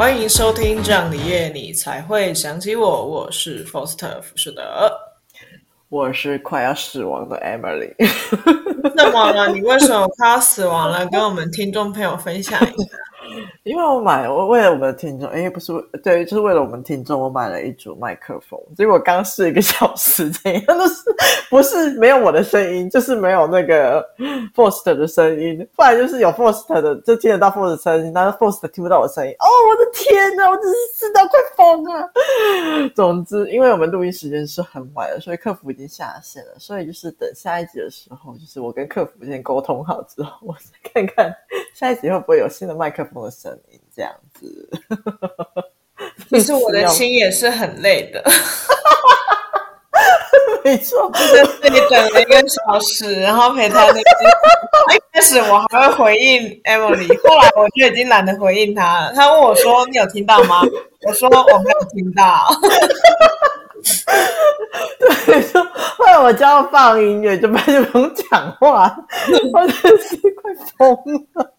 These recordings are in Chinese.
欢迎收听这样的夜你才会想起我，我是 Foster 福士德，我是快要死亡的 Emily。怎么了？你为什么快要死亡了？跟我们听众朋友分享一下。因为我买，我为了我们的听众，哎，不是，对，就是为了我们听众，我买了一组麦克风。结果刚试一个小时，怎样都是 不是没有我的声音，就是没有那个 Foster 的声音。不然就是有 Foster 的，就听得到 Foster 的声音，但是 Foster 听不到我的声音。哦，我的天哪，我真是试到快疯了。总之，因为我们录音时间是很晚的，所以客服已经下线了。所以就是等下一集的时候，就是我跟客服先沟通好之后，我再看看下一集会不会有新的麦克风。的声音音这样子，其实我的心也是很累的。没错，就是你等了一个小时，然后陪他那个。一开始我还会回应 Emily，后来我就已经懒得回应他了。他问我说：“你有听到吗？”我说：“我没有听到。”对，说后来我就要放音乐，就不就不用讲话，我真是快疯了。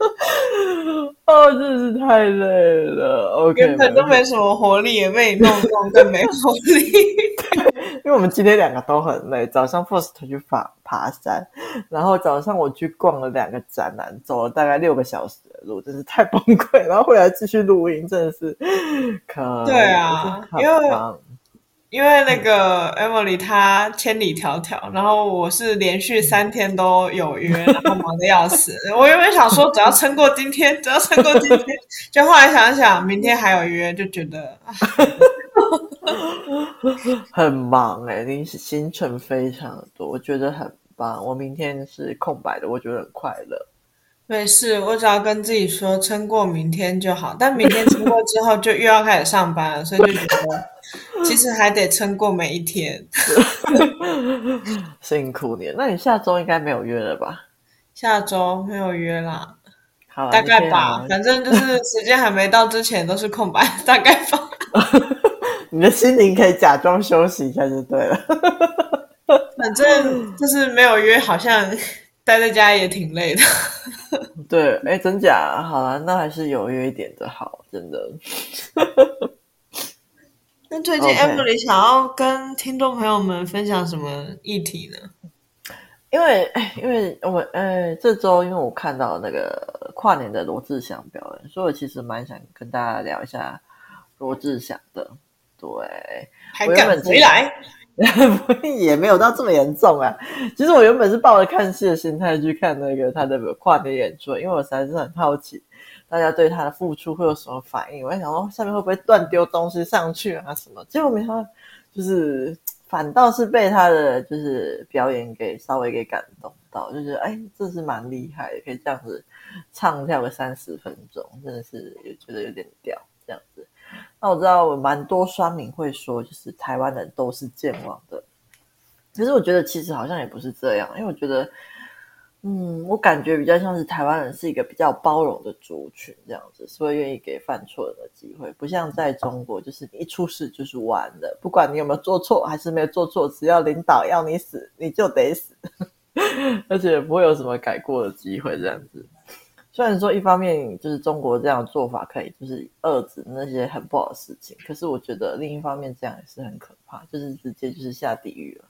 哦，真是太累了。OK，原本都没什么活力，也被你弄弄更没活力。因为我们今天两个都很累。早上 First 去爬爬山，然后早上我去逛了两个展览，走了大概六个小时的路，真是太崩溃。然后回来继续录音，真的是可对啊，因为。因为那个 Emily 她千里迢迢，然后我是连续三天都有约，然后忙的要死。我原本想说只要撑过今天，只要撑过今天，就后来想想明天还有约，就觉得 很忙哎、欸，临时行程非常的多，我觉得很棒。我明天是空白的，我觉得很快乐。没事，我只要跟自己说撑过明天就好。但明天撑过之后，就又要开始上班了，所以就觉得 其实还得撑过每一天。辛苦你，那你下周应该没有约了吧？下周没有约啦，好啦，大概吧。反正就是时间还没到之前都是空白，大概吧。你的心灵可以假装休息一下就对了。反正就是没有约，好像。待在家也挺累的，对，哎，真假？好了，那还是有约一点的好，真的。那最近 Emily 想要跟听众朋友们分享什么议题呢？因为，因为我，哎，这周因为我看到那个跨年的罗志祥表演，所以我其实蛮想跟大家聊一下罗志祥的。对，还敢回来？也没有到这么严重啊。其实我原本是抱着看戏的心态去看那个他的跨年演出，因为我实在是很好奇大家对他的付出会有什么反应。我在想说下面会不会乱丢东西上去啊什么？结果没想到，就是反倒是被他的就是表演给稍微给感动到，就觉得哎，这是蛮厉害的，可以这样子唱跳个三十分钟，真的是也觉得有点屌这样子。那我知道，我蛮多酸民会说，就是台湾人都是健忘的。其实我觉得，其实好像也不是这样，因为我觉得，嗯，我感觉比较像是台湾人是一个比较包容的族群，这样子，所以愿意给犯错的机会，不像在中国，就是你一出事就是完了，不管你有没有做错还是没有做错，只要领导要你死，你就得死，而且不会有什么改过的机会，这样子。虽然说一方面就是中国这样做法可以就是遏制那些很不好的事情，可是我觉得另一方面这样也是很可怕，就是直接就是下地狱了。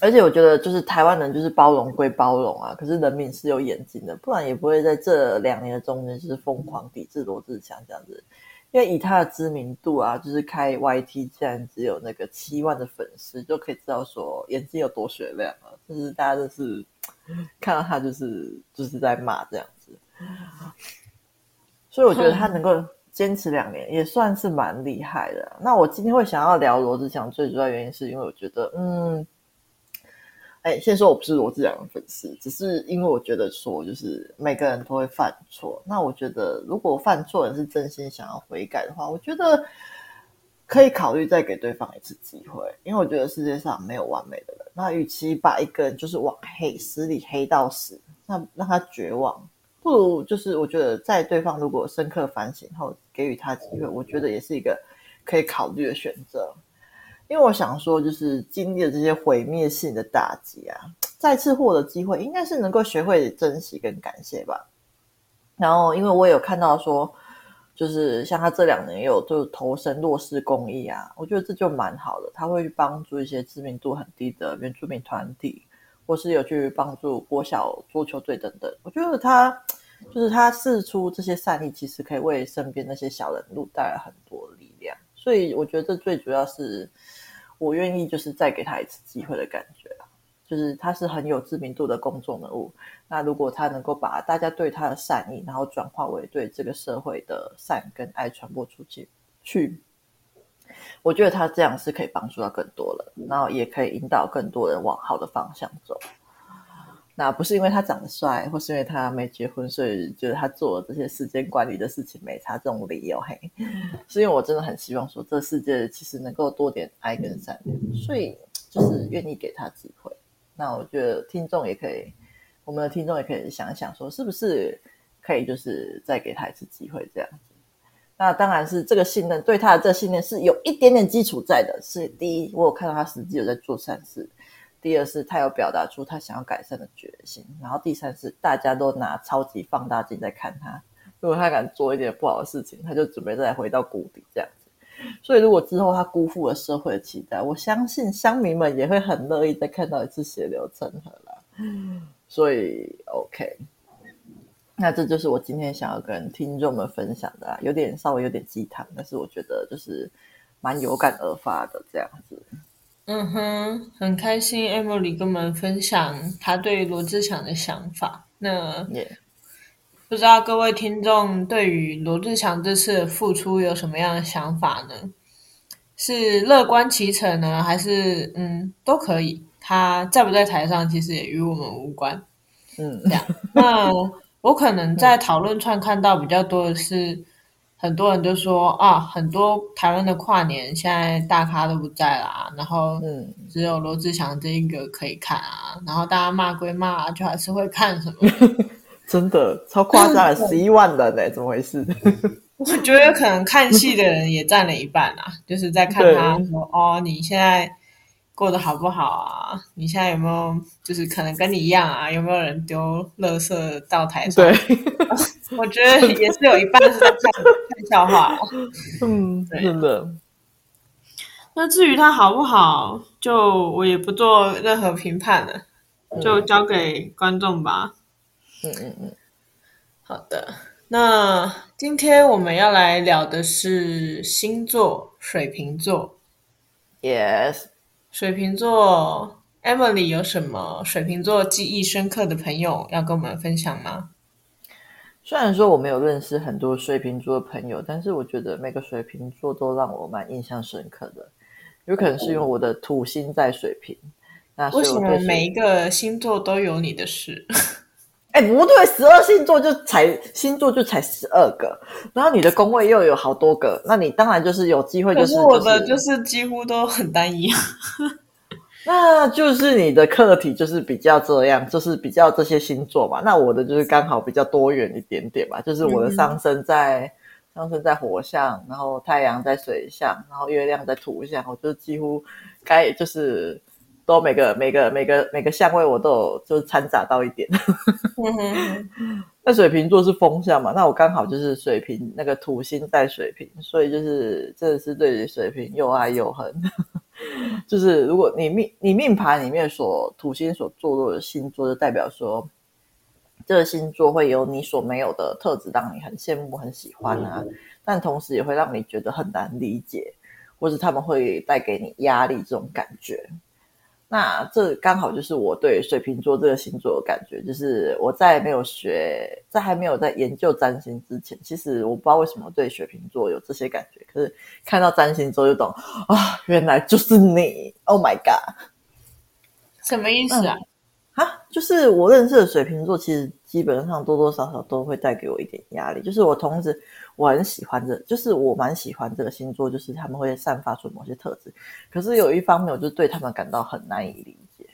而且我觉得就是台湾人就是包容归包容啊，可是人民是有眼睛的，不然也不会在这两年的中间就是疯狂抵制罗志祥这样子。因为以他的知名度啊，就是开 YT 竟然只有那个七万的粉丝，就可以知道说眼睛有多雪亮啊，就是大家都是。看到他就是就是在骂这样子，所以我觉得他能够坚持两年也算是蛮厉害的。那我今天会想要聊罗志祥，最主要原因是因为我觉得，嗯，哎，先说我不是罗志祥的粉丝，只是因为我觉得说，就是每个人都会犯错。那我觉得，如果犯错人是真心想要悔改的话，我觉得可以考虑再给对方一次机会，因为我觉得世界上没有完美的人。那与其把一个人就是往黑死里黑到死，那让他绝望，不如就是我觉得在对方如果深刻反省后给予他机会，我觉得也是一个可以考虑的选择。因为我想说，就是经历了这些毁灭性的打击啊，再次获得机会，应该是能够学会珍惜跟感谢吧。然后，因为我有看到说。就是像他这两年有就投身弱势公益啊，我觉得这就蛮好的。他会去帮助一些知名度很低的原住民团体，或是有去帮助国小桌球队等等。我觉得他就是他释出这些善意，其实可以为身边那些小人物带来很多力量。所以我觉得这最主要是我愿意就是再给他一次机会的感觉。就是他是很有知名度的公众人物，那如果他能够把大家对他的善意，然后转化为对这个社会的善跟爱传播出去，去，我觉得他这样是可以帮助到更多人，然后也可以引导更多人往好的方向走。那不是因为他长得帅，或是因为他没结婚，所以觉得他做这些时间管理的事情没差这种理由，嘿，是因为我真的很希望说，这世界其实能够多点爱跟善良，所以就是愿意给他机会。那我觉得听众也可以，我们的听众也可以想一想，说是不是可以就是再给他一次机会这样子。那当然是这个信任，对他的这个信任是有一点点基础在的。是第一，我有看到他实际有在做善事；第二是，他有表达出他想要改善的决心；然后第三是，大家都拿超级放大镜在看他。如果他敢做一点不好的事情，他就准备再回到谷底这样子。所以，如果之后他辜负了社会的期待，我相信乡民们也会很乐意再看到一次血流成河了。所以，OK，那这就是我今天想要跟听众们分享的，有点稍微有点鸡汤，但是我觉得就是蛮有感而发的这样子。嗯哼，很开心，Emily 跟我们分享他对罗志祥的想法。那.不知道各位听众对于罗志祥这次的复出有什么样的想法呢？是乐观其成呢，还是嗯都可以？他在不在台上其实也与我们无关。嗯，这样。那我可能在讨论串看到比较多的是，很多人都说啊，很多台湾的跨年现在大咖都不在啦，然后嗯，只有罗志祥这一个可以看啊，然后大家骂归骂，就还是会看什么。真的超夸张，十一万人呢？怎么回事？我觉得可能看戏的人也占了一半啊，就是在看他说哦，你现在过得好不好啊？你现在有没有就是可能跟你一样啊？有没有人丢垃圾到台上？对，我觉得也是有一半是在看看笑话。嗯，对真的。那至于他好不好，就我也不做任何评判了，就交给观众吧。嗯嗯嗯，好的。那今天我们要来聊的是星座，水瓶座。Yes，水瓶座，Emily 有什么水瓶座记忆深刻的朋友要跟我们分享吗？虽然说我没有认识很多水瓶座的朋友，但是我觉得每个水瓶座都让我蛮印象深刻的。有可能是因为我的土星在水瓶，哦、那为什么每一个星座都有你的事？哎，不对，十二星座就才星座就才十二个，然后你的宫位又有好多个，那你当然就是有机会，就是。我的就是几乎都很单一啊。那就是你的课题就是比较这样，就是比较这些星座嘛。那我的就是刚好比较多元一点点吧，就是我的上升在、嗯、上升在火象，然后太阳在水象，然后月亮在土象，我就几乎该就是。都每个每个每个每个相位我都有就是掺杂到一点。那水瓶座是风象嘛？那我刚好就是水瓶那个土星在水瓶，所以就是真的是对于水瓶又爱又恨。就是如果你命你命盘里面所土星所坐落的星座，就代表说这个星座会有你所没有的特质，让你很羡慕很喜欢啊。但同时也会让你觉得很难理解，或是他们会带给你压力这种感觉。那这刚好就是我对水瓶座这个星座的感觉，就是我在没有学，在还没有在研究占星之前，其实我不知道为什么对水瓶座有这些感觉，可是看到占星之后就懂啊，原来就是你！Oh my god！什么意思啊？啊、嗯，就是我认识的水瓶座，其实基本上多多少少都会带给我一点压力，就是我同时。我很喜欢这，就是我蛮喜欢这个星座，就是他们会散发出某些特质。可是有一方面，我就对他们感到很难以理解。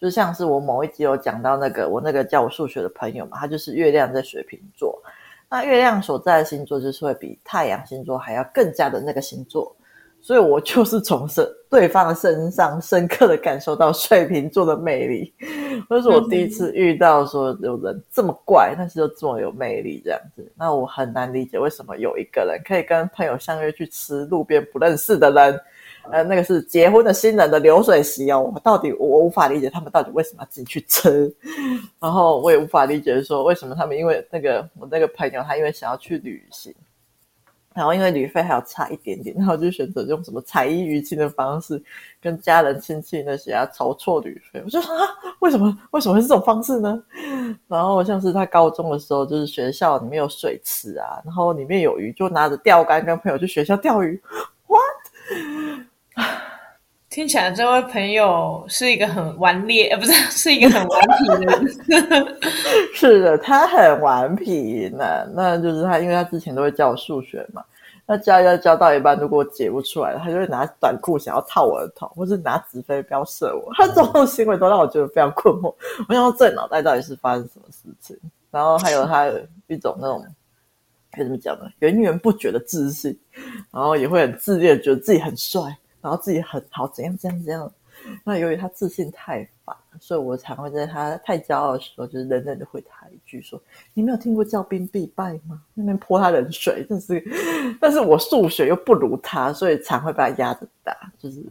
就像是我某一集有讲到那个我那个教我数学的朋友嘛，他就是月亮在水瓶座。那月亮所在的星座就是会比太阳星座还要更加的那个星座，所以我就是从身对方的身上深刻的感受到水瓶座的魅力。那是我第一次遇到说有人这么怪，但是又这么有魅力这样子。那我很难理解为什么有一个人可以跟朋友相约去吃路边不认识的人，呃，那个是结婚的新人的流水席哦。我到底我无法理解他们到底为什么要进去吃，然后我也无法理解说为什么他们因为那个我那个朋友他因为想要去旅行。然后因为旅费还要差一点点，然后就选择用什么彩衣娱亲的方式，跟家人亲戚那些啊筹措旅费。我就说啊，为什么为什么会是这种方式呢？然后像是他高中的时候，就是学校里面有水池啊，然后里面有鱼，就拿着钓竿跟朋友去学校钓鱼。What？听起来这位朋友是一个很顽劣，呃，不是，是一个很顽皮的人。是的，他很顽皮呢。那就是他，因为他之前都会教我数学嘛。那教要教到一半，如果解不出来，他就会拿短裤想要套我的头，或是拿纸飞镖射我。他这种行为都让我觉得非常困惑。我想说，这脑袋到底是发生什么事情？然后还有他一种那种该怎么讲呢？源源不绝的自信，然后也会很自恋，觉得自己很帅。然后自己很好，怎样怎样怎样。那由于他自信太烦，所以我常会在他太骄傲的时候，就是冷冷的回他一句说：“你没有听过骄兵必败吗？”那边泼他冷水，但是，但是我数学又不如他，所以常会把他压着打。就是，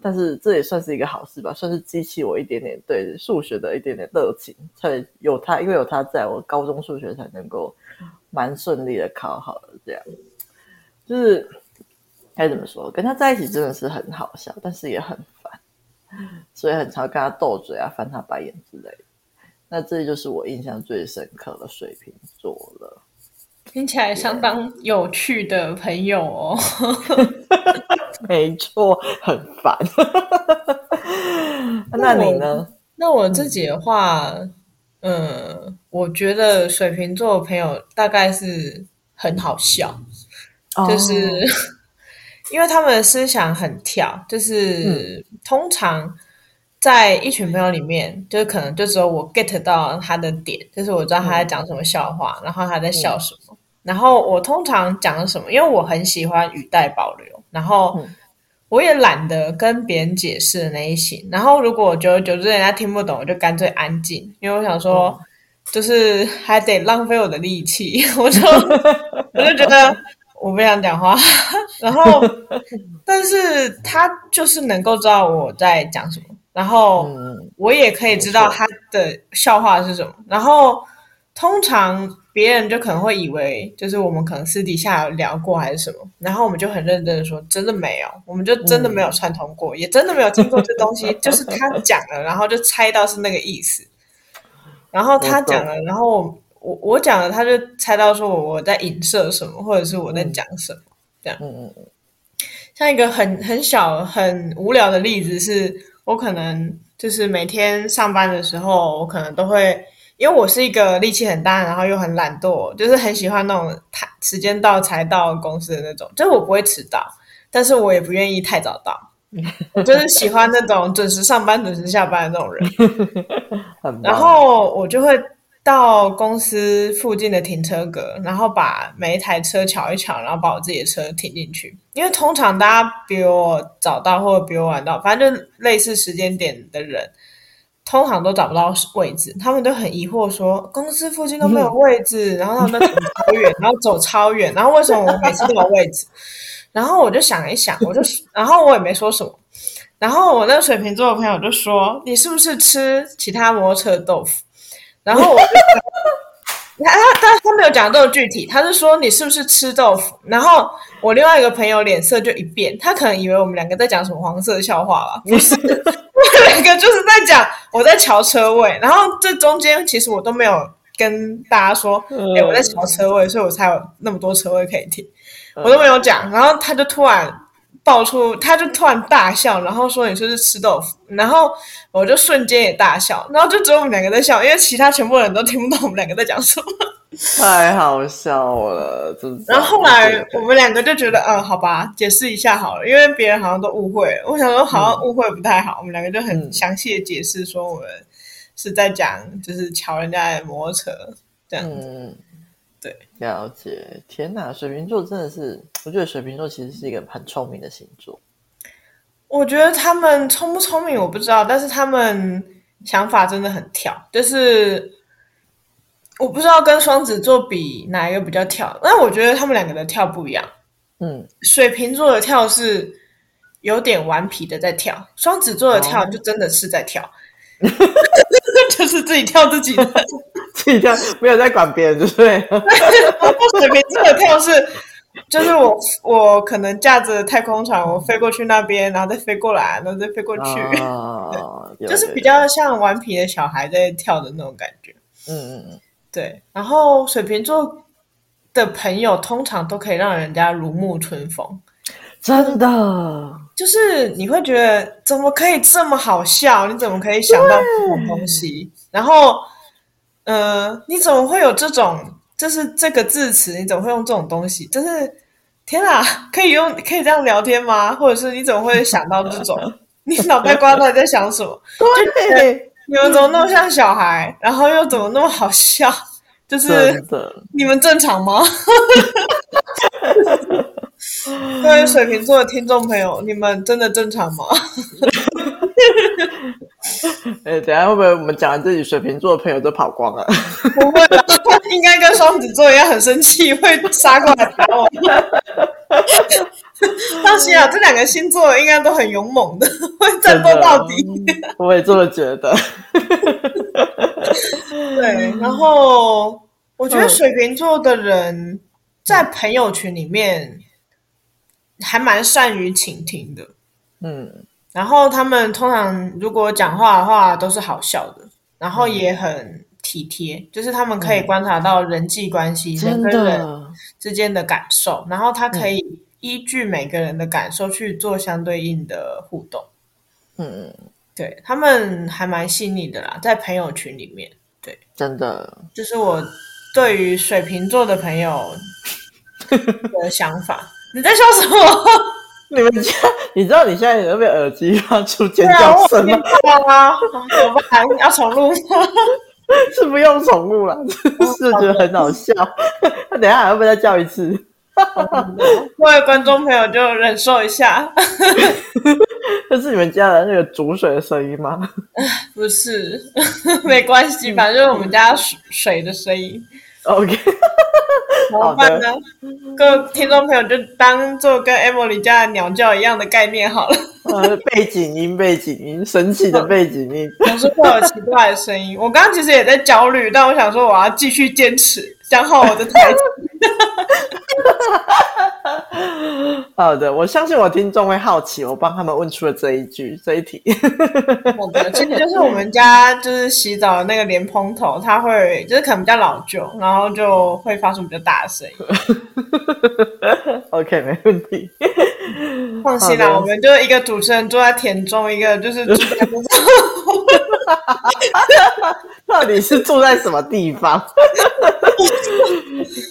但是这也算是一个好事吧，算是激起我一点点对数学的一点点热情。才有他，因为有他在我高中数学才能够蛮顺利的考好了。这样，就是。该怎么说？跟他在一起真的是很好笑，但是也很烦，所以很常跟他斗嘴啊，翻他白眼之类的。那这就是我印象最深刻的水瓶座了。听起来相当有趣的朋友哦。没错，很烦。那你呢？那我自己的话，嗯，我觉得水瓶座的朋友大概是很好笑，就是。Oh. 因为他们的思想很跳，就是、嗯、通常在一群朋友里面，就是可能就只有我 get 到他的点，就是我知道他在讲什么笑话，嗯、然后他在笑什么，嗯、然后我通常讲什么，因为我很喜欢语带保留，然后我也懒得跟别人解释的那一型，然后如果久而久之人家听不懂，我就干脆安静，因为我想说，就是还得浪费我的力气，我就 我就觉得。我不想讲话，然后，但是他就是能够知道我在讲什么，然后我也可以知道他的笑话是什么，然后通常别人就可能会以为就是我们可能私底下有聊过还是什么，然后我们就很认真的说真的没有，我们就真的没有串通过，也真的没有听过这东西，就是他讲了，然后就猜到是那个意思，然后他讲了，然后。我我讲了，他就猜到说我我在影射什么，或者是我在讲什么，嗯、这样。嗯嗯。像一个很很小很无聊的例子是，我可能就是每天上班的时候，我可能都会，因为我是一个力气很大，然后又很懒惰，就是很喜欢那种太时间到才到公司的那种，就是我不会迟到，但是我也不愿意太早到，我就是喜欢那种准时上班、准时下班的那种人。然后我就会。到公司附近的停车格，然后把每一台车瞧一瞧，然后把我自己的车停进去。因为通常大家比我早到或者比我晚到，反正就类似时间点的人，通常都找不到位置。他们都很疑惑说，公司附近都没有位置，嗯、然后他们都停超远，然后走超远，然后为什么我每次都有位置？然后我就想一想，我就，然后我也没说什么。然后我那个水瓶座的朋友就说：“你是不是吃其他摩托车的豆腐？”然后我就，他他他他没有讲这么具体，他是说你是不是吃豆腐？然后我另外一个朋友脸色就一变，他可能以为我们两个在讲什么黄色笑话吧？不是，我们两个就是在讲我在瞧车位，然后这中间其实我都没有跟大家说，哎，我在瞧车位，所以我才有那么多车位可以停，我都没有讲。然后他就突然。爆出，他就突然大笑，然后说：“你是不是吃豆腐？”然后我就瞬间也大笑，然后就只有我们两个在笑，因为其他全部人都听不懂我们两个在讲什么。太好笑了，真。然后后来我们两个就觉得，嗯，好吧，解释一下好了，因为别人好像都误会。我想说，好像误会不太好，嗯、我们两个就很详细的解释说，我们是在讲，就是乔人家的摩托车这样子。嗯对，了解。天哪，水瓶座真的是，我觉得水瓶座其实是一个很聪明的星座。我觉得他们聪不聪明我不知道，但是他们想法真的很跳，就是我不知道跟双子座比哪一个比较跳，但我觉得他们两个的跳不一样。嗯，水瓶座的跳是有点顽皮的在跳，双子座的跳就真的是在跳，自己跳自己的，自己跳没有在管别人，对不对？水瓶座的跳是。就是我，我可能架着太空船，我飞过去那边，然后再飞过来，然后再飞过去，哦、就是比较像顽皮的小孩在跳的那种感觉。嗯嗯嗯，对。然后水瓶座的朋友通常都可以让人家如沐春风，真的，就是你会觉得怎么可以这么好笑？你怎么可以想到这种东西？然后，呃，你怎么会有这种？就是这个字词，你怎么会用这种东西？就是天啊，可以用可以这样聊天吗？或者是你怎么会想到这种？你脑袋瓜到底在想什么？对，你们怎么那么像小孩？然后又怎么那么好笑？就是你们正常吗？各位水瓶座的听众朋友，你们真的正常吗？哎、欸，等下会不会我们讲完自己水瓶座的朋友都跑光了？不会吧，应该跟双子座一样很生气，会杀过来打我。放心啊，这两个星座应该都很勇猛的，会战斗到底。我也这么觉得。对，然后我觉得水瓶座的人在朋友群里面还蛮善于倾听的。嗯。然后他们通常如果讲话的话都是好笑的，然后也很体贴，嗯、就是他们可以观察到人际关系、嗯、人跟人之间的感受，然后他可以依据每个人的感受去做相对应的互动。嗯，对，他们还蛮细腻的啦，在朋友群里面，对，真的，就是我对于水瓶座的朋友的想法。你在笑什么？你们家，你知道你现在有没有耳机发出尖叫声吗？啊，怎么办？要重录吗？是不用重录了，是觉得很好笑。那等一下还会不会再叫一次？各位观众朋友就忍受一下。这 是你们家的那个煮水的声音吗？不是，没关系，反正我们家水水的声音。OK，怎么办呢？各位听众朋友就当做跟 Emily 家的鸟叫一样的概念好了。呃，背景音，背景音，神奇的背景音，总是会有奇怪的声音。我刚刚其实也在焦虑，但我想说我要继续坚持，讲好我的台词。好的，我相信我听众会好奇，我帮他们问出了这一句 这一题。好的，其实就是我们家就是洗澡的那个莲蓬头，它会就是可能比较老旧，然后就会发出比较大的声音。OK，没问题。放心啦，我们就一个主持人坐在田中，一个就是住在路上。到底是住在什么地方？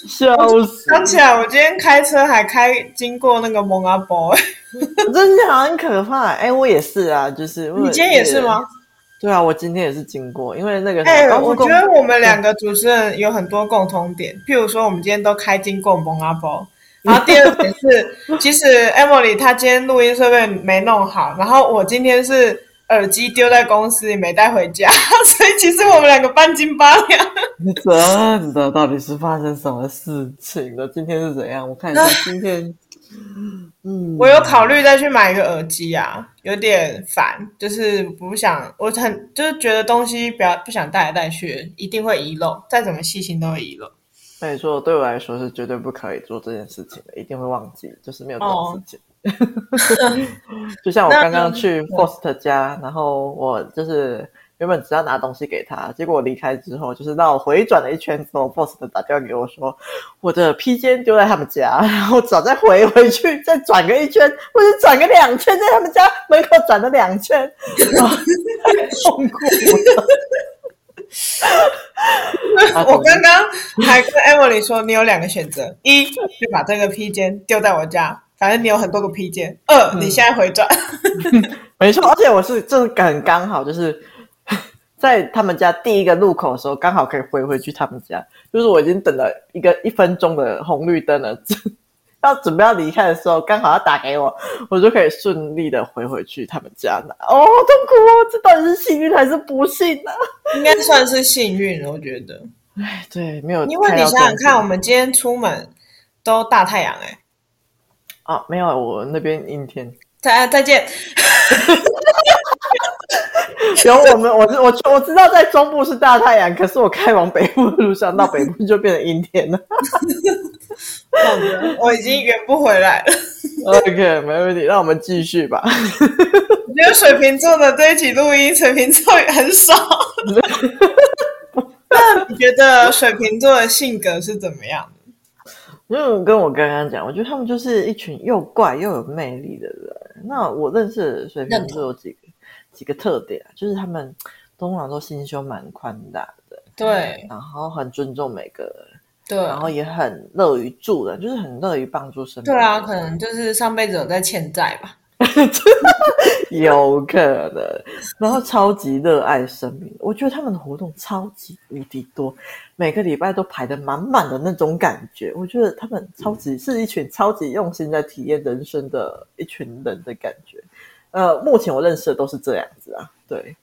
笑死！想起来，我今天开车还开经过那个蒙阿波，真的很可怕。哎、欸，我也是啊，就是你今天也是吗？对啊，我今天也是经过，因为那个哎、欸，我觉得我们两个主持人有很多共同点，譬如说，我们今天都开经过蒙阿波。然后第二点是，其实 Emily 她今天录音设备没弄好，然后我今天是耳机丢在公司里没带回家，所以其实我们两个半斤八两。真的，到底是发生什么事情了？今天是怎样？我看一下 今天。嗯，我有考虑再去买一个耳机啊，有点烦，就是不想，我很就是觉得东西不要不想带来带去，一定会遗漏，再怎么细心都会遗漏。没错，对我来说是绝对不可以做这件事情的，一定会忘记，就是没有这种事情。Oh. 就像我刚刚去 Faust 家，然后我就是原本只要拿东西给他，结果我离开之后，就是让我回转了一圈之后，Faust 打电话给我说，我的披肩丢在他们家，然后早再回回去，再转个一圈，或者转个两圈，在他们家门口转了两圈，太痛苦了。我刚刚还跟 Emily 说，你有两个选择：一，就把这个披肩丢在我家，反正你有很多个披肩；二，你现在回转。嗯、没错，而且我是这个很刚好，就是 在他们家第一个路口的时候，刚好可以回回去他们家。就是我已经等了一个一分钟的红绿灯了，要准备要离开的时候，刚好要打给我，我就可以顺利的回回去他们家拿。哦，好痛苦哦！这到底是幸运还是不幸呢？应该算是幸运，我觉得。哎，对，没有。因为你想想看，我们今天出门都大太阳哎。啊，没有，我那边阴天。再再见。有我们，我我我知道在中部是大太阳，可是我开往北部的路上，到北部就变成阴天了。我已经圆不回来了。OK，没问题，让我们继续吧。没有水瓶座的这一起录音，水瓶座也很少。那你觉得水瓶座的性格是怎么样的？因为跟我刚刚讲，我觉得他们就是一群又怪又有魅力的人。那我认识的水瓶座有几个？几个特点啊，就是他们通常都心胸蛮宽大的，对，然后很尊重每个人，对，然后也很乐于助人，就是很乐于帮助身边。对啊，可能就是上辈子有在欠债吧，有可能。然后超级热爱生命，我觉得他们的活动超级无敌多，每个礼拜都排的满满的那种感觉。我觉得他们超级是一群超级用心在体验人生的一群人的感觉。呃，目前我认识的都是这样子啊，对。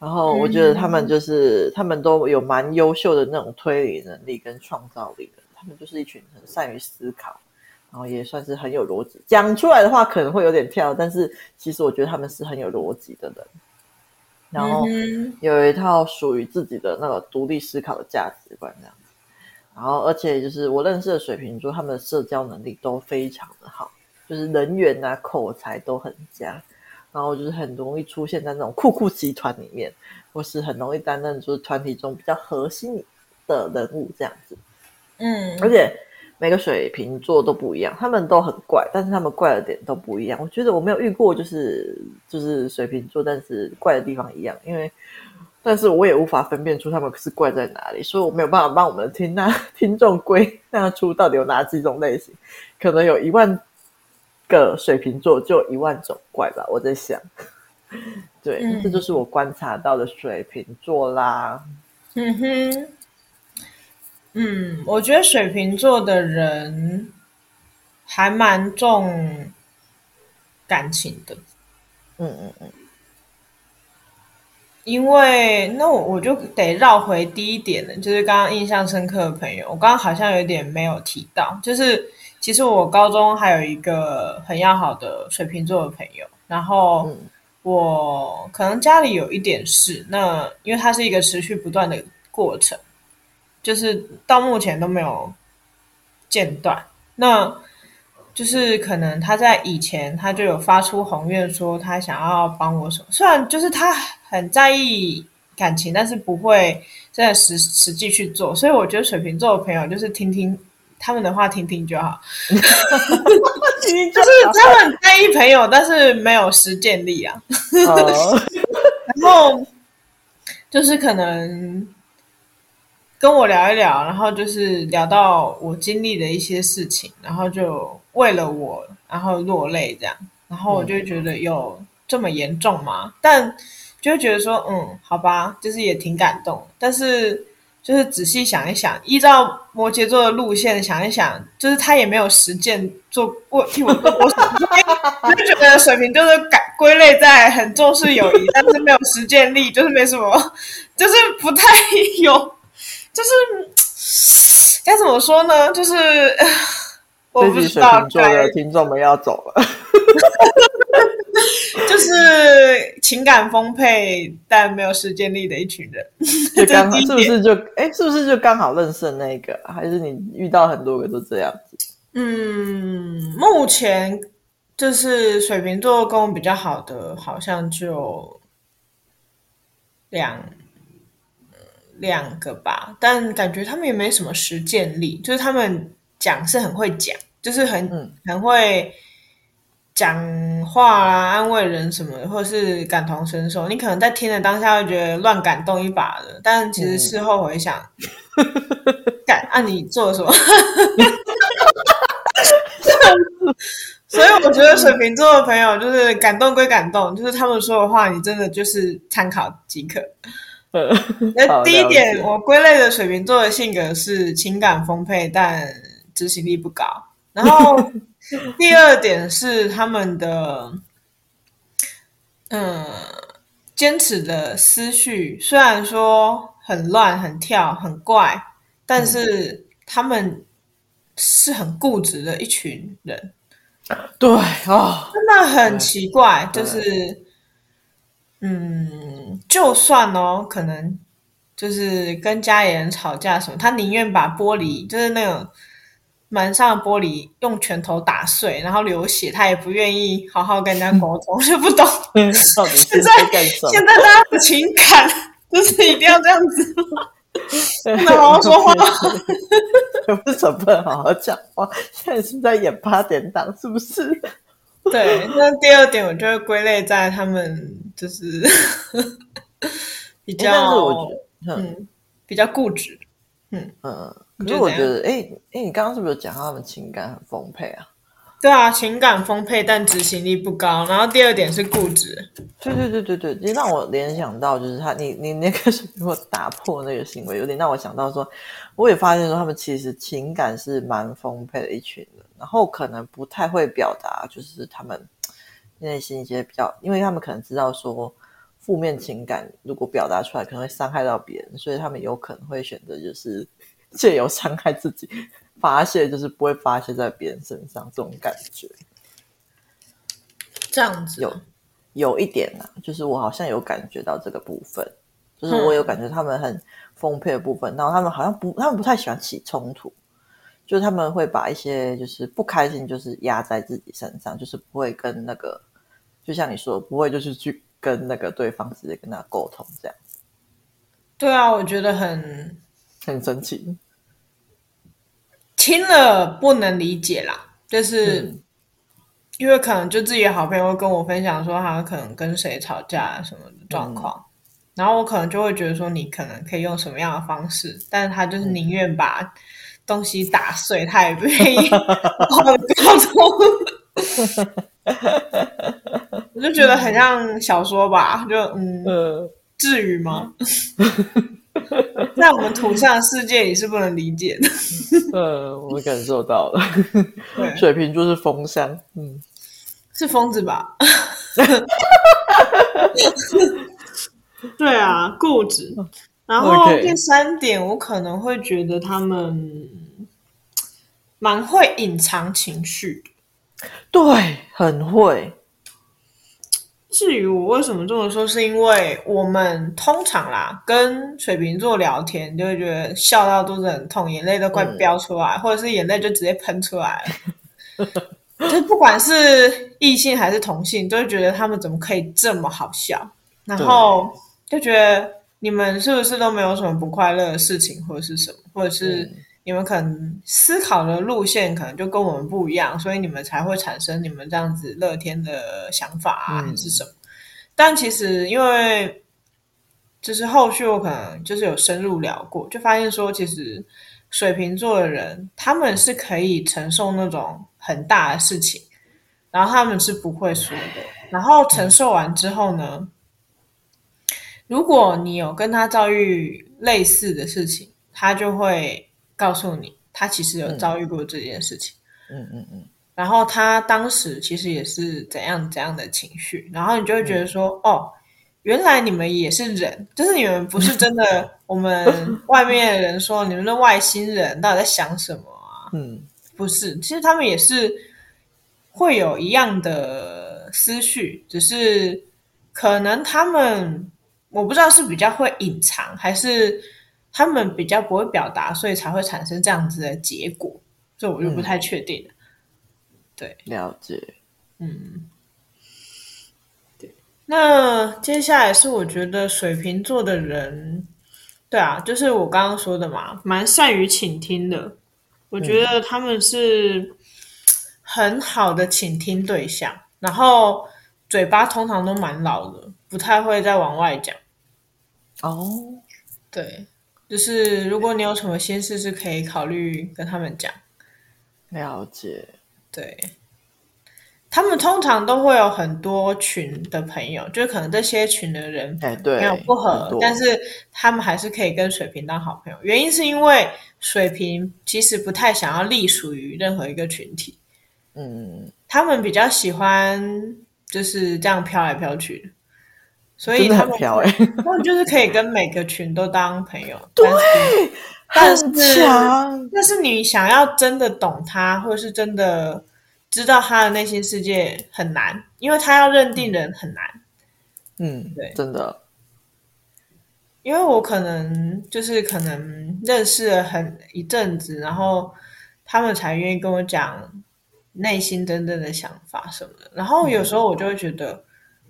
然后我觉得他们就是、嗯、他们都有蛮优秀的那种推理能力跟创造力的，他们就是一群很善于思考，然后也算是很有逻辑。讲出来的话可能会有点跳，但是其实我觉得他们是很有逻辑的人。然后有一套属于自己的那个独立思考的价值观这样子。然后而且就是我认识的水瓶座，他们的社交能力都非常的好。就是人缘啊，口才都很佳，然后就是很容易出现在那种酷酷集团里面，或是很容易担任就是团体中比较核心的人物这样子。嗯，而且每个水瓶座都不一样，他们都很怪，但是他们怪的点都不一样。我觉得我没有遇过就是就是水瓶座，但是怪的地方一样，因为但是我也无法分辨出他们是怪在哪里，所以我没有办法帮我们的听那听众归纳出到底有哪几种类型，可能有一万。个水瓶座就一万种怪吧，我在想，对，嗯、这就是我观察到的水瓶座啦。嗯哼，嗯，我觉得水瓶座的人还蛮重感情的。嗯嗯嗯，因为那我我就得绕回第一点了，就是刚刚印象深刻的朋友，我刚刚好像有点没有提到，就是。其实我高中还有一个很要好的水瓶座的朋友，然后我可能家里有一点事，那因为它是一个持续不断的过程，就是到目前都没有间断。那就是可能他在以前他就有发出宏愿，说他想要帮我什么，虽然就是他很在意感情，但是不会真的实实际去做。所以我觉得水瓶座的朋友就是听听。他们的话听听就好，就是他们在意朋友，但是没有实践力啊。Oh. 然后就是可能跟我聊一聊，然后就是聊到我经历的一些事情，然后就为了我，然后落泪这样。然后我就觉得有这么严重吗？但就觉得说，嗯，好吧，就是也挺感动，但是。就是仔细想一想，依照摩羯座的路线想一想，就是他也没有实践做过替我做过，就觉得水平就是改归类在很重视友谊，但是没有实践力，就是没什么，就是不太有，就是该怎么说呢？就是我不知道。水瓶座的听众们要走了。就是情感丰沛但没有时间力的一群人，就刚好 是不是就哎，是不是就刚好认识的那个？还是你遇到很多个都这样子？嗯，目前就是水瓶座跟我比较好的，好像就两两个吧，但感觉他们也没什么实践力，就是他们讲是很会讲，就是很、嗯、很会。讲话啊，安慰人什么的，或者是感同身受，你可能在听的当下会觉得乱感动一把的，但其实事后回想，感、啊、你做了什么？所以我觉得水瓶座的朋友就是感动归感动，就是他们说的话，你真的就是参考即可。那第一点，我归类的水瓶座的性格是情感丰沛，但执行力不高。然后 第二点是他们的，嗯，坚持的思绪虽然说很乱、很跳、很怪，但是他们是很固执的一群人。对啊，真的很奇怪，就是，嗯，就算哦，可能就是跟家里人吵架什么，他宁愿把玻璃，就是那种门上的玻璃，用拳头打碎，然后流血，他也不愿意好好跟人家 沟通，就不懂。现在现在大家的情感就是一定要这样子。不能好好说话，为什么不能好好讲话？现在是在演八点档，是不是？对，那第二点，我就会归类在他们就是比较，但是我觉得，嗯，嗯比较固执，嗯嗯。可是我觉得，哎哎，你刚刚是不是有讲他们情感很丰沛啊？对啊，情感丰沛，但执行力不高。然后第二点是固执。对对对对对，其实让我联想到就是他，你你那个如果打破那个行为，有点让我想到说，我也发现说他们其实情感是蛮丰沛的一群人，然后可能不太会表达，就是他们内心一些比较，因为他们可能知道说负面情感如果表达出来可能会伤害到别人，所以他们有可能会选择就是 借由伤害自己。发泄就是不会发泄在别人身上，这种感觉，这样子有有一点呢、啊，就是我好像有感觉到这个部分，就是我有感觉他们很丰沛的部分，然后他们好像不，他们不太喜欢起冲突，就是他们会把一些就是不开心就是压在自己身上，就是不会跟那个，就像你说，不会就是去跟那个对方直接跟他沟通这样。对啊，我觉得很很神奇。听了不能理解啦，就是、嗯、因为可能就自己的好朋友会跟我分享说他可能跟谁吵架什么的状况，嗯、然后我可能就会觉得说你可能可以用什么样的方式，但是他就是宁愿把东西打碎，嗯、他也不愿意 沟通。我就觉得很像小说吧，就嗯，嗯至于吗？在我们土象世界里是不能理解的。呃，我感受到了。水瓶座是风象，嗯，是疯子吧？对啊，固执。然后第三点，我可能会觉得他们蛮会隐藏情绪。对，很会。至于我为什么这么说，是因为我们通常啦，跟水瓶座聊天，就会觉得笑到肚子很痛，眼泪都快飙出来，嗯、或者是眼泪就直接喷出来了。就不管是异性还是同性，都会觉得他们怎么可以这么好笑，然后就觉得你们是不是都没有什么不快乐的事情，或者是什么，或者是你们可能思考的路线可能就跟我们不一样，所以你们才会产生你们这样子乐天的想法啊，还是什么？嗯、但其实因为就是后续我可能就是有深入聊过，就发现说，其实水瓶座的人他们是可以承受那种很大的事情，然后他们是不会说的。然后承受完之后呢，如果你有跟他遭遇类似的事情，他就会。告诉你，他其实有遭遇过这件事情，嗯嗯嗯，嗯，然后他当时其实也是怎样怎样的情绪，然后你就会觉得说，嗯、哦，原来你们也是人，就是你们不是真的，我们外面的人说你们的外星人到底在想什么啊？嗯，不是，其实他们也是会有一样的思绪，只是可能他们我不知道是比较会隐藏还是。他们比较不会表达，所以才会产生这样子的结果，所以我就不太确定了。嗯、对，了解。嗯，对。那接下来是我觉得水瓶座的人，对啊，就是我刚刚说的嘛，蛮善于倾听的。我觉得他们是很好的倾听对象，嗯、然后嘴巴通常都蛮老的，不太会再往外讲。哦，对。就是如果你有什么心事，是可以考虑跟他们讲。了解，对。他们通常都会有很多群的朋友，就可能这些群的人哎，对，没有不合，但是他们还是可以跟水瓶当好朋友。原因是因为水瓶其实不太想要隶属于任何一个群体，嗯，他们比较喜欢就是这样飘来飘去，所以他们 他们就是可以跟每个群都当朋友。对，但是很强，但是你想要真的懂他，或者是真的。知道他的内心世界很难，因为他要认定人很难。嗯，对，真的。因为我可能就是可能认识了很一阵子，然后他们才愿意跟我讲内心真正的想法什么的。然后有时候我就会觉得，嗯、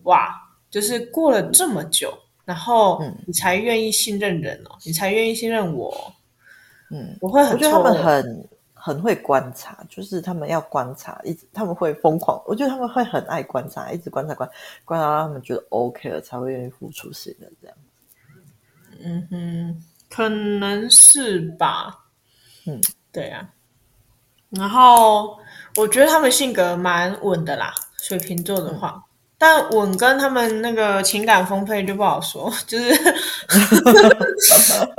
哇，就是过了这么久，然后你才愿意信任人哦，你才愿意信任我。嗯，我会很，我觉得他们很。很会观察，就是他们要观察，一直他们会疯狂。我觉得他们会很爱观察，一直观察观观察，到他们觉得 OK 了，才会愿意付出信任这样。嗯哼，可能是吧。嗯，对啊。然后我觉得他们性格蛮稳的啦，水瓶座的话。嗯但稳跟他们那个情感丰沛就不好说，就是，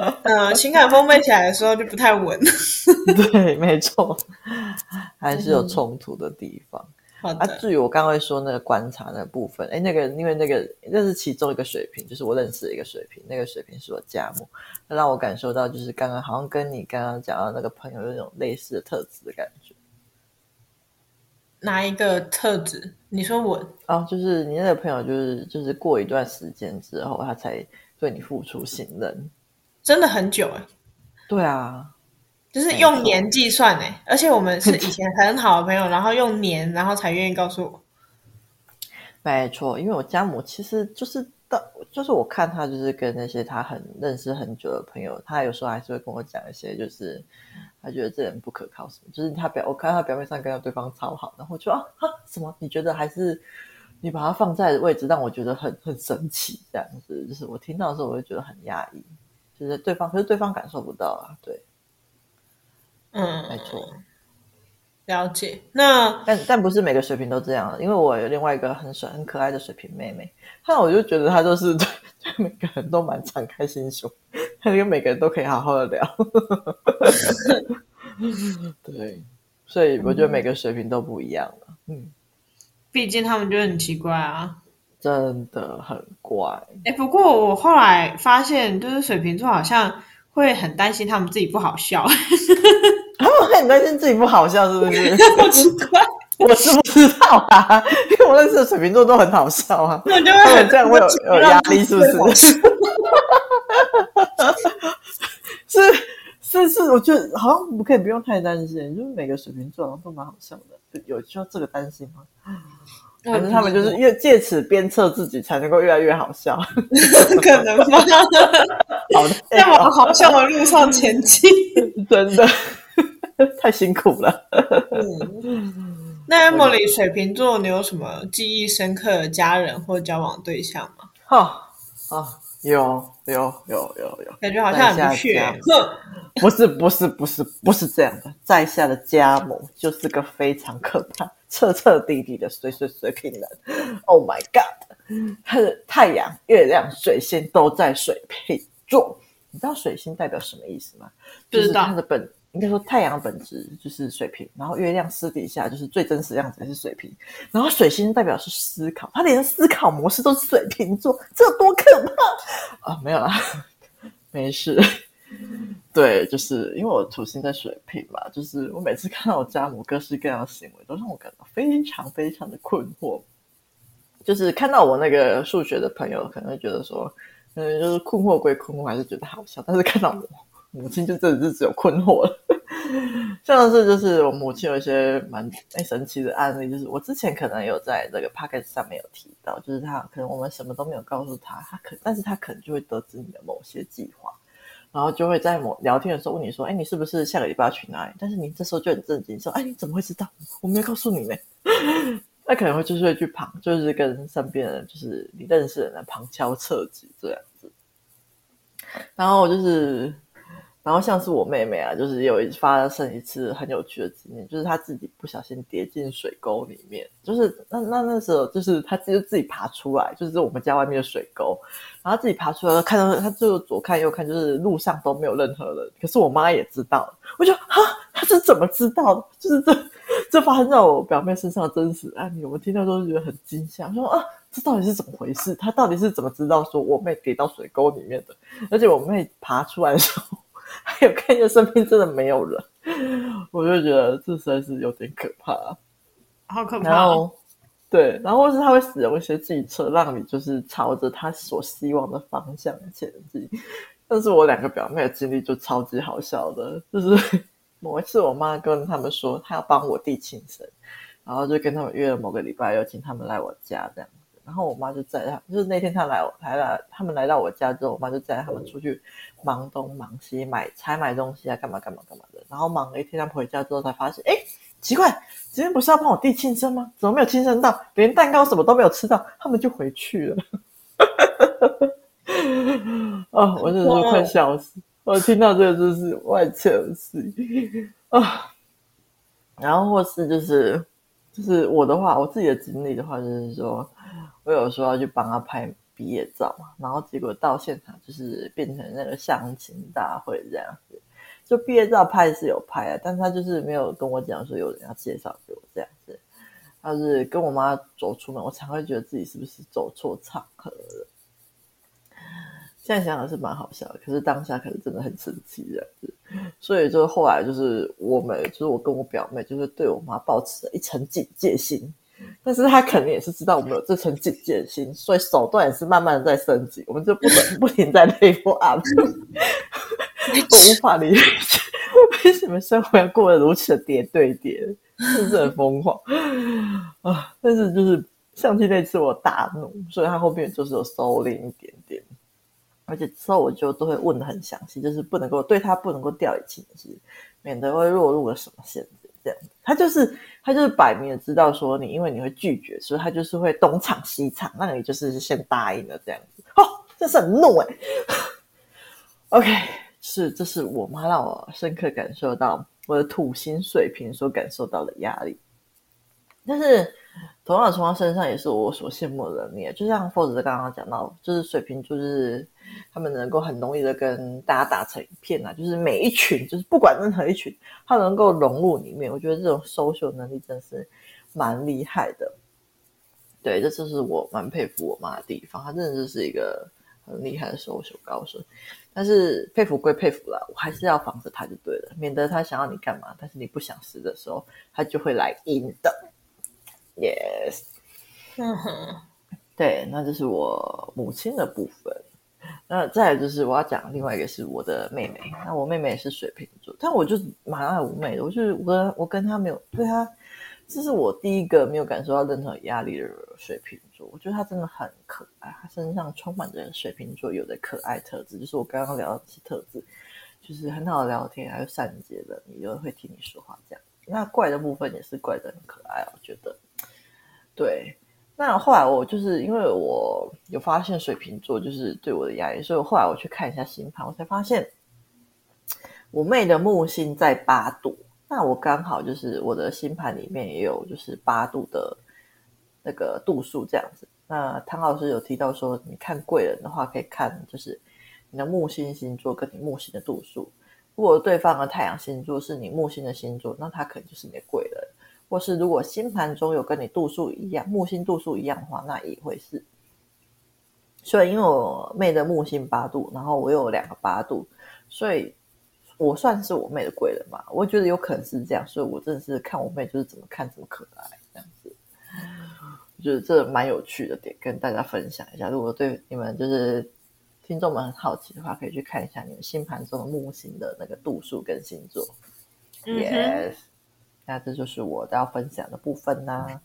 呃，情感丰沛起来的时候就不太稳。对，没错，还是有冲突的地方。嗯、好的。啊，至于我刚刚会说那个观察那个部分，哎，那个因为那个那是其中一个水平，就是我认识的一个水平，那个水平是我家母，那让我感受到就是刚刚好像跟你刚刚讲到那个朋友有那种类似的特质的感觉。哪一个特质？你说我哦，就是你那个朋友，就是就是过一段时间之后，他才对你付出信任，真的很久哎。对啊，就是用年计算哎，而且我们是以前很好的朋友，然后用年，然后才愿意告诉我。没错，因为我家母其实就是到，就是我看他就是跟那些他很认识很久的朋友，他有时候还是会跟我讲一些就是。他觉得这人不可靠，什么？就是他表，我看他表面上跟对方超好，然后就啊哈什么？你觉得还是你把他放在位置，让我觉得很很神奇，这样子。就是我听到的时候，我就觉得很压抑，就是对方，可是对方感受不到啊。对，嗯，没错，了解。那但但不是每个水瓶都这样，因为我有另外一个很帅、很可爱的水瓶妹妹，那我就觉得她就是对每个人都蛮敞开心胸。跟每个人都可以好好的聊，对，所以我觉得每个水瓶都不一样了。嗯，毕竟他们就很奇怪啊，真的很怪。哎，不过我后来发现，就是水瓶座好像会很担心他们自己不好笑，他们会很担心自己不好笑，是不是？好奇怪，我是不知道啊，因为我认识的水瓶座都很好笑啊，我觉得他们这样会有有压力，是不是？是是是，我觉得好像不可以不用太担心，就是每个水瓶座都蛮好笑的，有需要这个担心吗？反正他们就是越借此鞭策自己，才能够越来越好笑，可能吗？好的，在往好笑的路上前进，真的 太辛苦了。嗯，那 Emily 水瓶座，你有什么记忆深刻的家人或交往对象吗？哈有有有有有，感觉好像很缺。不是不是不是不是这样的，在下的家母就是个非常可怕、彻彻底底的水水水瓶人。Oh my god，他的太阳、月亮、水星都在水瓶座。你知道水星代表什么意思吗？就是他的本。应该说，太阳本质就是水瓶，然后月亮私底下就是最真实的样子，也是水瓶。然后水星代表是思考，他连思考模式都是水瓶座，这多可怕啊！没有啦，没事。对，就是因为我土星在水瓶嘛，就是我每次看到我家母各式各样的行为，都让我感到非常非常的困惑。就是看到我那个数学的朋友，可能会觉得说，嗯，就是困惑归困惑，还是觉得好笑。但是看到我。母亲就真的是只有困惑了，像是就是我母亲有一些蛮神奇的案例，就是我之前可能有在这个 podcast 上面有提到，就是他可能我们什么都没有告诉他，他可但是他可能就会得知你的某些计划，然后就会在某聊天的时候问你说，哎，你是不是下个礼拜要去哪里？但是你这时候就很震惊，说，哎，你怎么会知道？我没有告诉你呢。那可能会就是会去旁，就是跟身边人，就是你认识的人旁敲侧击这样子，然后就是。然后像是我妹妹啊，就是有一发生一次很有趣的经验，就是她自己不小心跌进水沟里面，就是那那那时候就是她自己自己爬出来，就是我们家外面的水沟，然后自己爬出来，看到她就左看右看，就是路上都没有任何人，可是我妈也知道，我就哈，她是怎么知道的？就是这这发生在我表妹身上的真实案例，我们听到都是觉得很惊吓，说啊，这到底是怎么回事？她到底是怎么知道说我妹跌到水沟里面的？而且我妹爬出来的时候。还有看见身边真的没有人，我就觉得这实在是有点可怕，好可怕。然后，对，然后是他会使用一些计策，让你就是朝着他所希望的方向前进。但是我两个表妹的经历就超级好笑的，就是 某一次我妈跟他们说她要帮我弟庆生，然后就跟他们约了某个礼拜，要请他们来我家这样。然后我妈就载他，就是那天他来，来了，他们来到我家之后，我妈就载他们出去忙东忙西，买才买东西啊，干嘛干嘛干嘛的。然后忙了一天，他们回家之后才发现，哎，奇怪，今天不是要帮我弟庆生吗？怎么没有庆生到？连蛋糕什么都没有吃到，他们就回去了。啊，我真的是快笑死！我听到这个就是外切的事啊。然后或是就是就是我的话，我自己的经历的话，就是说。我有说要去帮他拍毕业照嘛，然后结果到现场就是变成那个相亲大会这样子，就毕业照拍是有拍啊，但他就是没有跟我讲说有人要介绍给我这样子，他是跟我妈走出门，我常会觉得自己是不是走错场合了。现在想想是蛮好笑的，可是当下可能真的很生气这样子，所以就后来就是我们，就是我跟我表妹，就是对我妈抱持了一层警戒心。但是他可能也是知道我们有这层警戒心，所以手段也是慢慢的在升级，我们就不能 不停在 level up。我无法理解为什么生活要过得如此的叠对叠，是不是很疯狂啊？但是就是相机那次我大怒，所以他后面就是有收敛一点点，而且之后我就都会问的很详细，就是不能够对他不能够掉以轻心，免得会落入了什么陷阱。这样子，他就是他就是摆明了知道说你，因为你会拒绝，所以他就是会东厂西厂，那你就是先答应了这样子。哦，这是很怒哎。OK，是这是我妈让我深刻感受到我的土星水平所感受到的压力，但是。同样，从他身上也是我所羡慕的能力。就像 f o r 刚刚讲到，就是水瓶，就是他们能够很容易的跟大家打成一片啊，就是每一群，就是不管任何一群，他能够融入里面。我觉得这种收秀能力真是蛮厉害的。对，这就是我蛮佩服我妈的地方，她真的就是一个很厉害的收秀高手。但是佩服归佩服啦，我还是要防着她就对了，免得她想要你干嘛，但是你不想死的时候，她就会来阴的。Yes，嗯哼，对，那就是我母亲的部分。那再来就是我要讲另外一个是我的妹妹。那我妹妹也是水瓶座，但我就蛮爱我妹的。我就是我跟我跟她没有对她，这是我第一个没有感受到任何压力的水瓶座。我觉得她真的很可爱，她身上充满着水瓶座有的可爱特质，就是我刚刚聊的这些特质，就是很好的聊天，还有善解的，你就会听你说话这样。那怪的部分也是怪的很可爱，我觉得。对，那后来我就是因为我有发现水瓶座就是对我的压力，所以后来我去看一下星盘，我才发现我妹的木星在八度，那我刚好就是我的星盘里面也有就是八度的那个度数这样子。那唐老师有提到说，你看贵人的话，可以看就是你的木星星座跟你木星的度数。如果对方的太阳星座是你木星的星座，那他可能就是你的贵人。或是如果星盘中有跟你度数一样，木星度数一样的话，那也会是。所以因为我妹的木星八度，然后我有两个八度，所以我算是我妹的贵人嘛。我觉得有可能是这样，所以我真的是看我妹就是怎么看怎么可爱这样子。我觉得这蛮有趣的点，跟大家分享一下。如果对你们就是听众们很好奇的话，可以去看一下你们星盘中的木星的那个度数跟星座。嗯、Yes。那这就是我要分享的部分啦。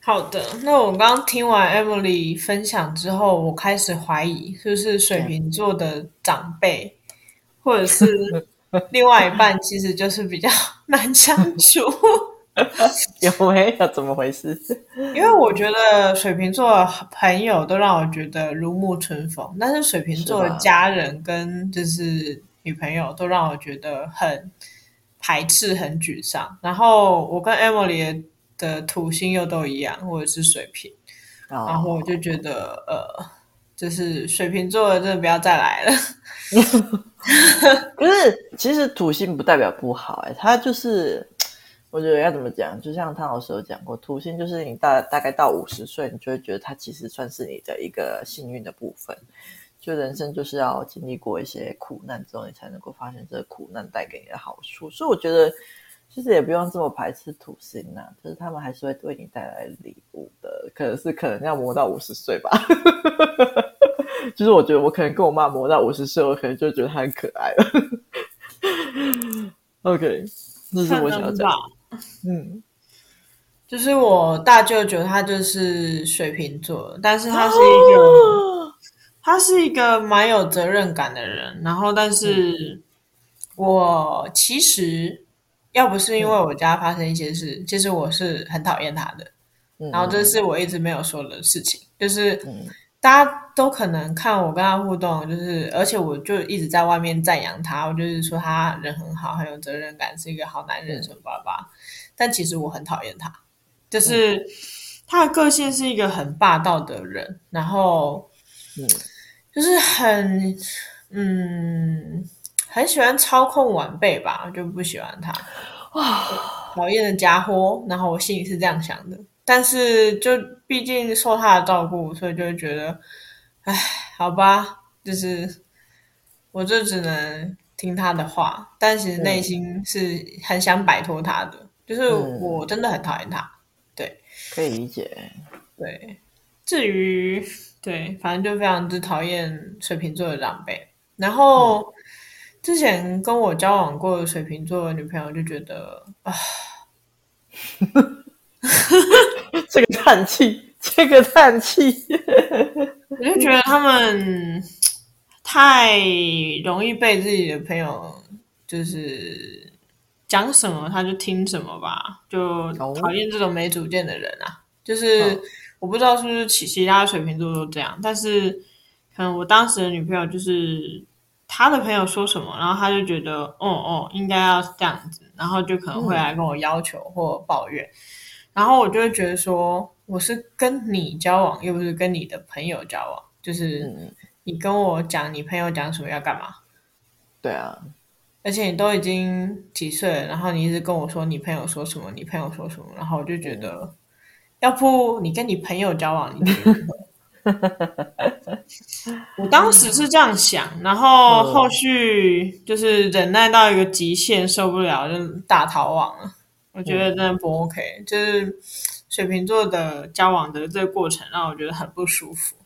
好的，那我刚刚听完 Emily 分享之后，我开始怀疑是不是水瓶座的长辈，或者是另外一半，其实就是比较难相处。有没有？怎么回事？因为我觉得水瓶座的朋友都让我觉得如沐春风，但是水瓶座的家人跟就是。女朋友都让我觉得很排斥、很沮丧。然后我跟 Emily 的土星又都一样，或者是水瓶，哦、然后我就觉得呃，就是水瓶座的真的不要再来了。可是其实土星不代表不好哎，它就是。我觉得要怎么讲，就像汤老师有讲过，土星就是你大大概到五十岁，你就会觉得它其实算是你的一个幸运的部分。就人生就是要经历过一些苦难之后，你才能够发现这个苦难带给你的好处。所以我觉得其实也不用这么排斥土星呐、啊，就是他们还是会为你带来礼物的。可能是可能要磨到五十岁吧。就是我觉得我可能跟我妈磨到五十岁，我可能就觉得她很可爱了。OK，这是我想要讲。嗯，就是我大舅舅，他就是水瓶座，但是他是一个，哦、他是一个蛮有责任感的人。然后，但是我其实要不是因为我家发生一些事，嗯、其实我是很讨厌他的。嗯、然后，这是我一直没有说的事情，就是、嗯、大家都可能看我跟他互动，就是而且我就一直在外面赞扬他，我就是说他人很好，很有责任感，是一个好男人，什么爸爸。但其实我很讨厌他，就是他的个性是一个很霸道的人，然后，嗯，就是很，嗯，很喜欢操控晚辈吧，我就不喜欢他，哇，讨厌的家伙。然后我心里是这样想的，但是就毕竟受他的照顾，所以就会觉得，唉，好吧，就是我就只能听他的话，但其实内心是很想摆脱他的。就是我真的很讨厌他，嗯、对，可以理解。对，至于对，反正就非常之讨厌水瓶座的长辈。然后、嗯、之前跟我交往过的水瓶座的女朋友就觉得啊，这个叹气，这个叹气，我就觉得他们太容易被自己的朋友就是。讲什么他就听什么吧，就讨厌这种没主见的人啊。Oh. 就是我不知道是不是其其他水瓶座都这样，但是可能我当时的女朋友就是他的朋友说什么，然后他就觉得哦哦应该要这样子，然后就可能会来跟我要求或抱怨，嗯、然后我就会觉得说我是跟你交往，又不是跟你的朋友交往，就是你跟我讲你朋友讲什么要干嘛？对啊。而且你都已经几岁了，然后你一直跟我说你朋友说什么，你朋友说什么，然后我就觉得，要不你跟你朋友交往，你觉得？我当时是这样想，然后后续就是忍耐到一个极限，受不了就大逃亡了。我觉得真的不 OK，就是水瓶座的交往的这个过程让我觉得很不舒服，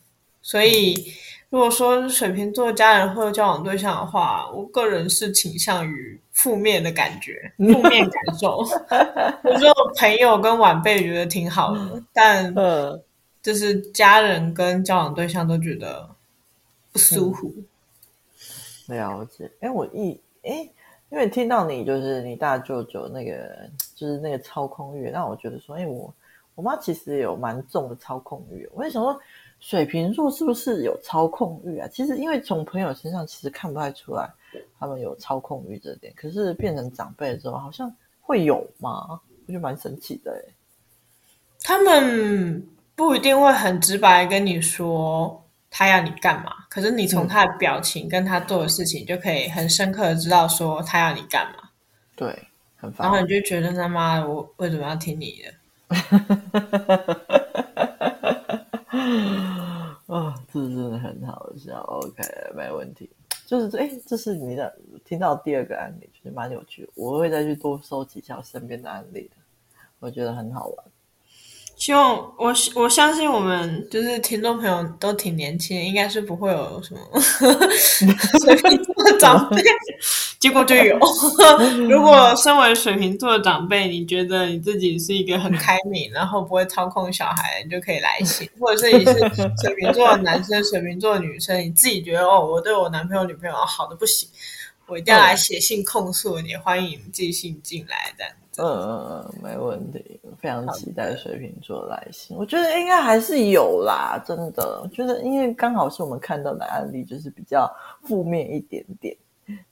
所以。如果说水瓶座家人或者交往对象的话，我个人是倾向于负面的感觉，负面感受。有时候朋友跟晚辈觉得挺好的，但就是家人跟交往对象都觉得不舒服。嗯、了解。哎，我一哎，因为听到你就是你大舅舅那个就是那个操控欲，让我觉得说，哎，我我妈其实有蛮重的操控欲。我也想说。水瓶座是不是有操控欲啊？其实因为从朋友身上其实看不太出来他们有操控欲这点，可是变成长辈之后好像会有吗？我觉得蛮神奇的诶。他们不一定会很直白跟你说他要你干嘛，可是你从他的表情跟他做的事情就可以很深刻的知道说他要你干嘛。对，很烦。然后你就觉得他妈我为什么要听你的？啊，这真的很好笑。OK，没问题。就是，哎，这是你的听到第二个案例，就是蛮有趣的。我会再去多收集一下身边的案例的，我觉得很好玩。希望我我相信我们就是听众朋友都挺年轻，应该是不会有什么水瓶座的长辈，结果就有。如果身为水瓶座的长辈，你觉得你自己是一个很开明，然后不会操控小孩，你就可以来信；或者是你是水瓶座的男生、水瓶座的女生，你自己觉得哦，我对我男朋友、女朋友好的不行，我一定要来写信控诉你，欢迎寄信进来的。嗯嗯嗯，没问题，非常期待水瓶座来信。我觉得应该还是有啦，真的。我觉得因为刚好是我们看到的案例，就是比较负面一点点。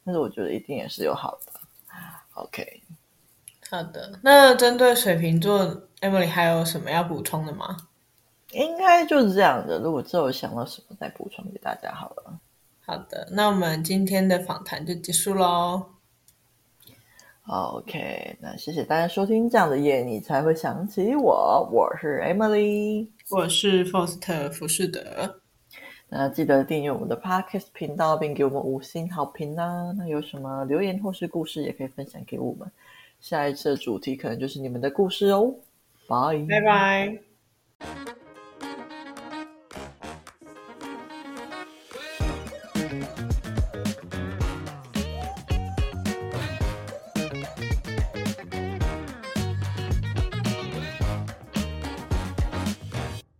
但是我觉得一定也是有好的。OK，好的。那针对水瓶座，Emily 还有什么要补充的吗？应该就是这样的。如果之后想到什么，再补充给大家好了。好的，那我们今天的访谈就结束喽。OK，那谢谢大家收听。这样的夜你才会想起我，我是 Emily，我是 Faust 浮士德。那记得订阅我们的 Podcast 频道，并给我们五星好评啦。那有什么留言或是故事，也可以分享给我们。下一次的主题可能就是你们的故事哦。拜拜拜。